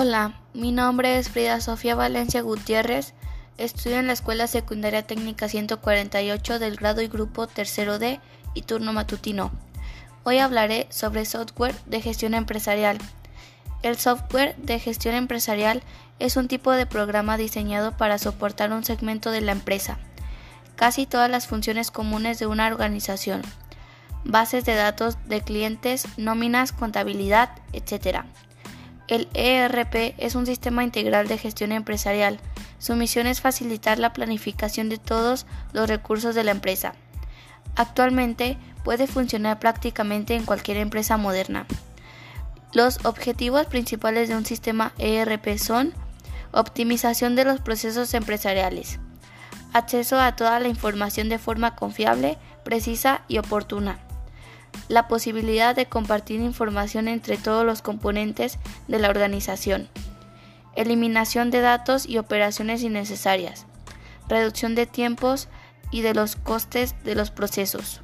Hola, mi nombre es Frida Sofía Valencia Gutiérrez. Estudio en la Escuela Secundaria Técnica 148 del grado y grupo tercero D y turno matutino. Hoy hablaré sobre software de gestión empresarial. El software de gestión empresarial es un tipo de programa diseñado para soportar un segmento de la empresa, casi todas las funciones comunes de una organización, bases de datos de clientes, nóminas, contabilidad, etc. El ERP es un sistema integral de gestión empresarial. Su misión es facilitar la planificación de todos los recursos de la empresa. Actualmente puede funcionar prácticamente en cualquier empresa moderna. Los objetivos principales de un sistema ERP son optimización de los procesos empresariales, acceso a toda la información de forma confiable, precisa y oportuna, la posibilidad de compartir información entre todos los componentes de la organización, eliminación de datos y operaciones innecesarias, reducción de tiempos y de los costes de los procesos.